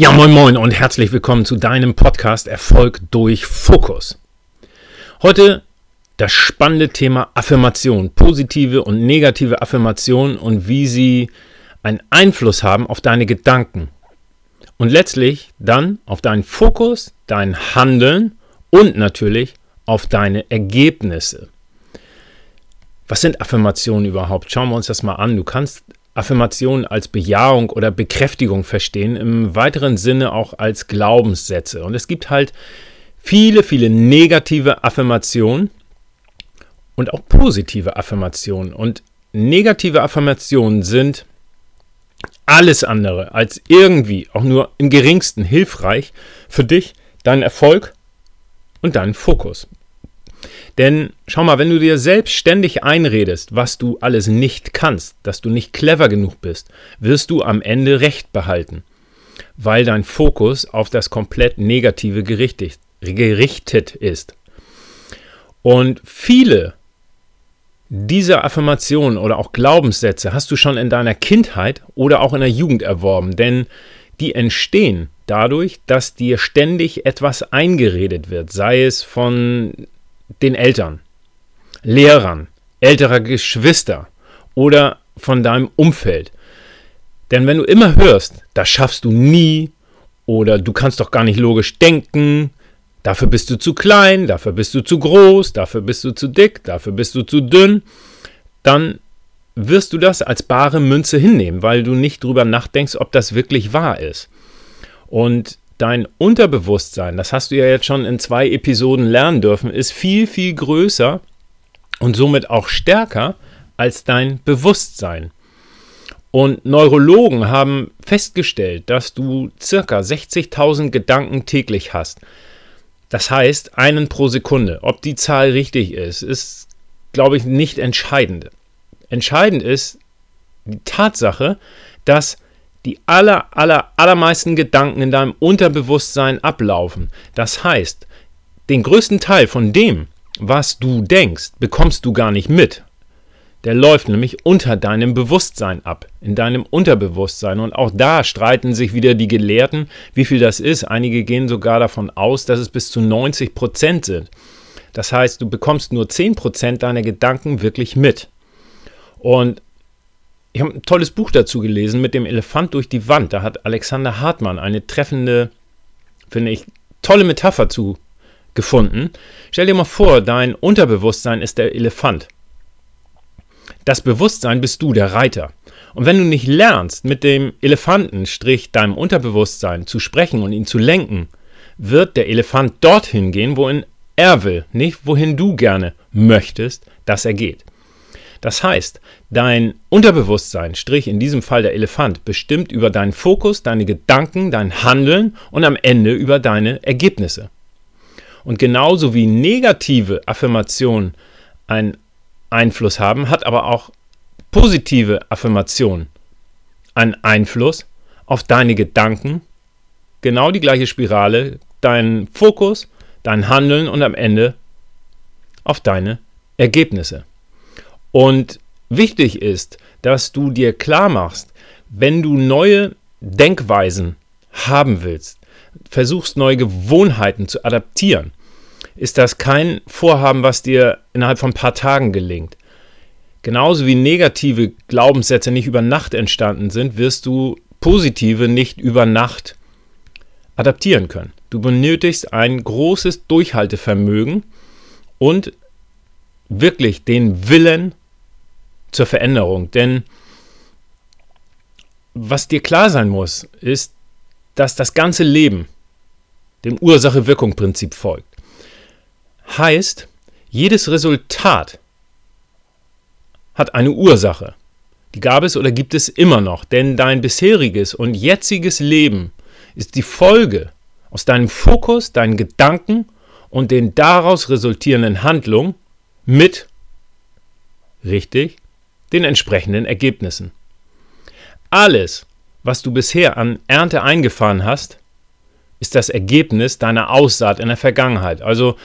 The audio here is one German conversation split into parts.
Ja, moin moin und herzlich willkommen zu deinem Podcast Erfolg durch Fokus. Heute das spannende Thema Affirmation, positive und negative Affirmation und wie sie einen Einfluss haben auf deine Gedanken und letztlich dann auf deinen Fokus, dein Handeln und natürlich auf deine Ergebnisse. Was sind Affirmationen überhaupt? Schauen wir uns das mal an. Du kannst Affirmationen als Bejahung oder Bekräftigung verstehen, im weiteren Sinne auch als Glaubenssätze. Und es gibt halt viele, viele negative Affirmationen und auch positive Affirmationen. Und negative Affirmationen sind alles andere als irgendwie auch nur im geringsten hilfreich für dich, deinen Erfolg und deinen Fokus. Denn schau mal, wenn du dir selbst ständig einredest, was du alles nicht kannst, dass du nicht clever genug bist, wirst du am Ende Recht behalten, weil dein Fokus auf das komplett Negative gerichtet, gerichtet ist. Und viele dieser Affirmationen oder auch Glaubenssätze hast du schon in deiner Kindheit oder auch in der Jugend erworben, denn die entstehen dadurch, dass dir ständig etwas eingeredet wird, sei es von den Eltern, Lehrern, älterer Geschwister oder von deinem Umfeld. Denn wenn du immer hörst, das schaffst du nie oder du kannst doch gar nicht logisch denken, dafür bist du zu klein, dafür bist du zu groß, dafür bist du zu dick, dafür bist du zu dünn, dann wirst du das als bare Münze hinnehmen, weil du nicht drüber nachdenkst, ob das wirklich wahr ist. Und dein Unterbewusstsein, das hast du ja jetzt schon in zwei Episoden lernen dürfen, ist viel, viel größer und somit auch stärker als dein Bewusstsein. Und Neurologen haben festgestellt, dass du circa 60.000 Gedanken täglich hast. Das heißt, einen pro Sekunde. Ob die Zahl richtig ist, ist, glaube ich, nicht entscheidend. Entscheidend ist die Tatsache, dass die aller, aller, allermeisten Gedanken in deinem Unterbewusstsein ablaufen. Das heißt, den größten Teil von dem, was du denkst, bekommst du gar nicht mit. Der läuft nämlich unter deinem Bewusstsein ab, in deinem Unterbewusstsein. Und auch da streiten sich wieder die Gelehrten, wie viel das ist. Einige gehen sogar davon aus, dass es bis zu 90 Prozent sind. Das heißt, du bekommst nur 10 Prozent deiner Gedanken wirklich mit. Und ich habe ein tolles Buch dazu gelesen mit dem Elefant durch die Wand. Da hat Alexander Hartmann eine treffende, finde ich, tolle Metapher zu gefunden. Stell dir mal vor, dein Unterbewusstsein ist der Elefant. Das Bewusstsein bist du, der Reiter. Und wenn du nicht lernst, mit dem Elefanten, strich deinem Unterbewusstsein zu sprechen und ihn zu lenken, wird der Elefant dorthin gehen, wohin er will, nicht wohin du gerne möchtest, dass er geht. Das heißt, dein Unterbewusstsein, Strich in diesem Fall der Elefant, bestimmt über deinen Fokus, deine Gedanken, dein Handeln und am Ende über deine Ergebnisse. Und genauso wie negative Affirmationen einen Einfluss haben, hat aber auch positive Affirmationen einen Einfluss auf deine Gedanken, genau die gleiche Spirale, deinen Fokus, dein Handeln und am Ende auf deine Ergebnisse. Und wichtig ist, dass du dir klar machst, wenn du neue Denkweisen haben willst, versuchst neue Gewohnheiten zu adaptieren, ist das kein Vorhaben, was dir innerhalb von ein paar Tagen gelingt. Genauso wie negative Glaubenssätze nicht über Nacht entstanden sind, wirst du positive nicht über Nacht adaptieren können. Du benötigst ein großes Durchhaltevermögen und wirklich den Willen, zur Veränderung. Denn was dir klar sein muss, ist, dass das ganze Leben dem Ursache-Wirkung-Prinzip folgt. Heißt, jedes Resultat hat eine Ursache. Die gab es oder gibt es immer noch, denn dein bisheriges und jetziges Leben ist die Folge aus deinem Fokus, deinen Gedanken und den daraus resultierenden Handlungen mit, richtig, den entsprechenden Ergebnissen. Alles, was du bisher an Ernte eingefahren hast, ist das Ergebnis deiner Aussaat in der Vergangenheit. Also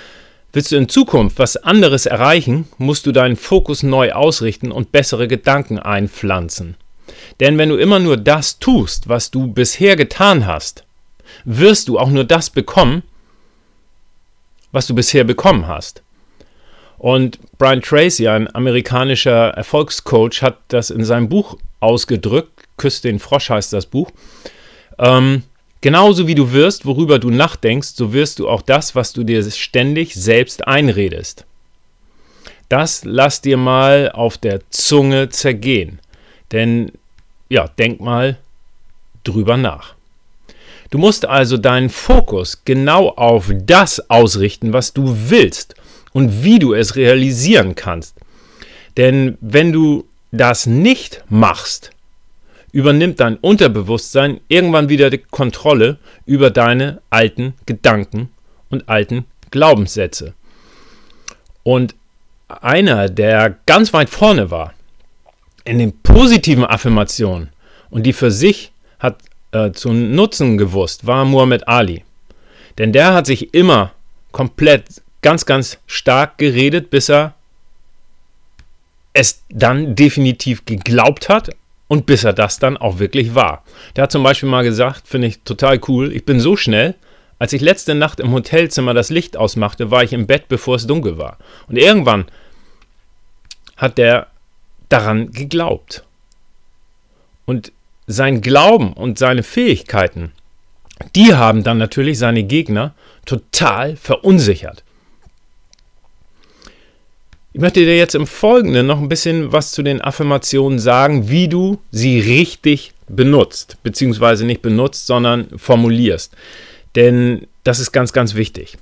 willst du in Zukunft was anderes erreichen, musst du deinen Fokus neu ausrichten und bessere Gedanken einpflanzen. Denn wenn du immer nur das tust, was du bisher getan hast, wirst du auch nur das bekommen, was du bisher bekommen hast. Und Brian Tracy, ein amerikanischer Erfolgscoach, hat das in seinem Buch ausgedrückt. Küss den Frosch heißt das Buch. Ähm, genauso wie du wirst, worüber du nachdenkst, so wirst du auch das, was du dir ständig selbst einredest. Das lass dir mal auf der Zunge zergehen. Denn, ja, denk mal drüber nach. Du musst also deinen Fokus genau auf das ausrichten, was du willst und wie du es realisieren kannst. Denn wenn du das nicht machst, übernimmt dein Unterbewusstsein irgendwann wieder die Kontrolle über deine alten Gedanken und alten Glaubenssätze. Und einer, der ganz weit vorne war in den positiven Affirmationen und die für sich hat äh, zu nutzen gewusst, war Muhammad Ali. Denn der hat sich immer komplett ganz, ganz stark geredet, bis er es dann definitiv geglaubt hat und bis er das dann auch wirklich war. Der hat zum Beispiel mal gesagt, finde ich total cool, ich bin so schnell, als ich letzte Nacht im Hotelzimmer das Licht ausmachte, war ich im Bett, bevor es dunkel war. Und irgendwann hat der daran geglaubt. Und sein Glauben und seine Fähigkeiten, die haben dann natürlich seine Gegner total verunsichert. Ich möchte dir jetzt im Folgenden noch ein bisschen was zu den Affirmationen sagen, wie du sie richtig benutzt, beziehungsweise nicht benutzt, sondern formulierst. Denn das ist ganz, ganz wichtig.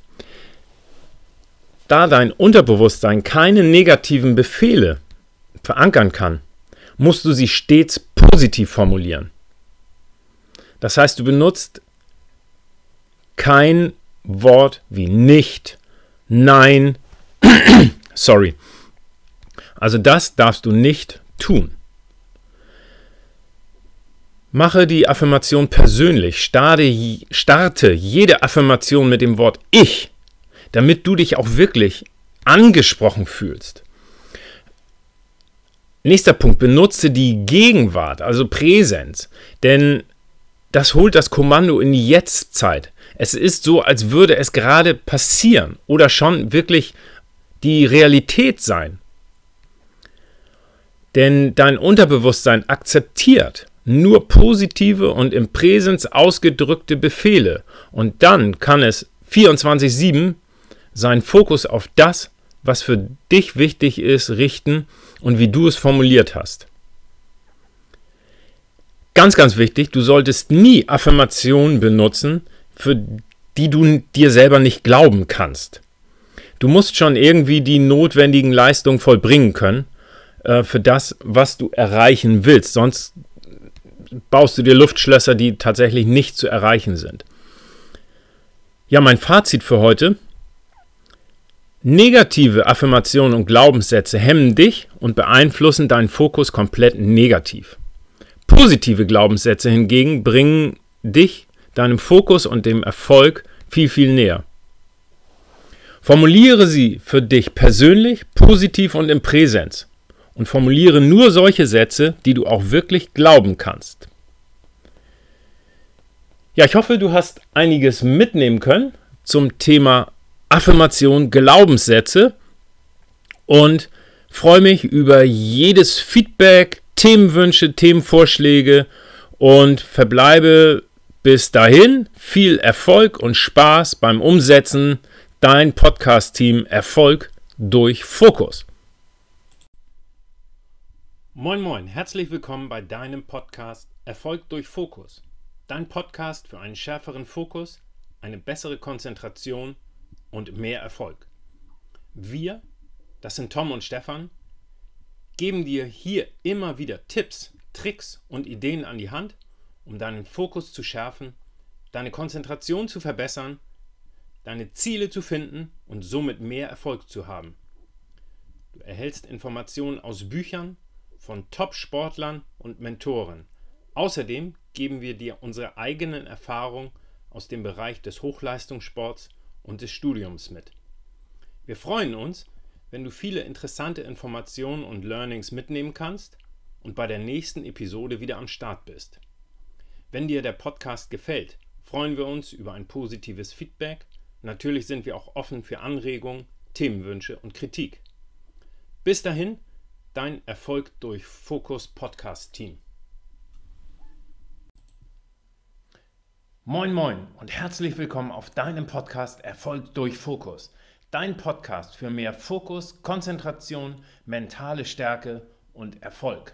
Da dein Unterbewusstsein keine negativen Befehle verankern kann, musst du sie stets positiv formulieren. Das heißt, du benutzt kein Wort wie nicht, nein, sorry. Also das darfst du nicht tun. Mache die Affirmation persönlich. Starte, jede Affirmation mit dem Wort ich, damit du dich auch wirklich angesprochen fühlst. Nächster Punkt, benutze die Gegenwart, also Präsenz, denn das holt das Kommando in die Jetztzeit. Es ist so, als würde es gerade passieren oder schon wirklich die Realität sein. Denn dein Unterbewusstsein akzeptiert nur positive und im Präsens ausgedrückte Befehle und dann kann es 24/7 seinen Fokus auf das, was für dich wichtig ist, richten und wie du es formuliert hast. Ganz, ganz wichtig, du solltest nie Affirmationen benutzen, für die du dir selber nicht glauben kannst. Du musst schon irgendwie die notwendigen Leistungen vollbringen können äh, für das, was du erreichen willst. Sonst baust du dir Luftschlösser, die tatsächlich nicht zu erreichen sind. Ja, mein Fazit für heute. Negative Affirmationen und Glaubenssätze hemmen dich und beeinflussen deinen Fokus komplett negativ. Positive Glaubenssätze hingegen bringen dich, deinem Fokus und dem Erfolg viel, viel näher. Formuliere sie für dich persönlich, positiv und im Präsens und formuliere nur solche Sätze, die du auch wirklich glauben kannst. Ja, ich hoffe, du hast einiges mitnehmen können zum Thema Affirmation, Glaubenssätze und freue mich über jedes Feedback, Themenwünsche, Themenvorschläge und verbleibe bis dahin viel Erfolg und Spaß beim Umsetzen. Dein Podcast-Team Erfolg durch Fokus. Moin, moin, herzlich willkommen bei deinem Podcast Erfolg durch Fokus. Dein Podcast für einen schärferen Fokus, eine bessere Konzentration und mehr Erfolg. Wir, das sind Tom und Stefan, geben dir hier immer wieder Tipps, Tricks und Ideen an die Hand, um deinen Fokus zu schärfen, deine Konzentration zu verbessern, deine Ziele zu finden und somit mehr Erfolg zu haben. Du erhältst Informationen aus Büchern von Top-Sportlern und Mentoren. Außerdem geben wir dir unsere eigenen Erfahrungen aus dem Bereich des Hochleistungssports und des Studiums mit. Wir freuen uns, wenn du viele interessante Informationen und Learnings mitnehmen kannst und bei der nächsten Episode wieder am Start bist. Wenn dir der Podcast gefällt, freuen wir uns über ein positives Feedback. Natürlich sind wir auch offen für Anregungen, Themenwünsche und Kritik. Bis dahin, dein Erfolg durch Fokus Podcast Team. Moin moin und herzlich willkommen auf deinem Podcast Erfolg durch Fokus. Dein Podcast für mehr Fokus, Konzentration, mentale Stärke und Erfolg.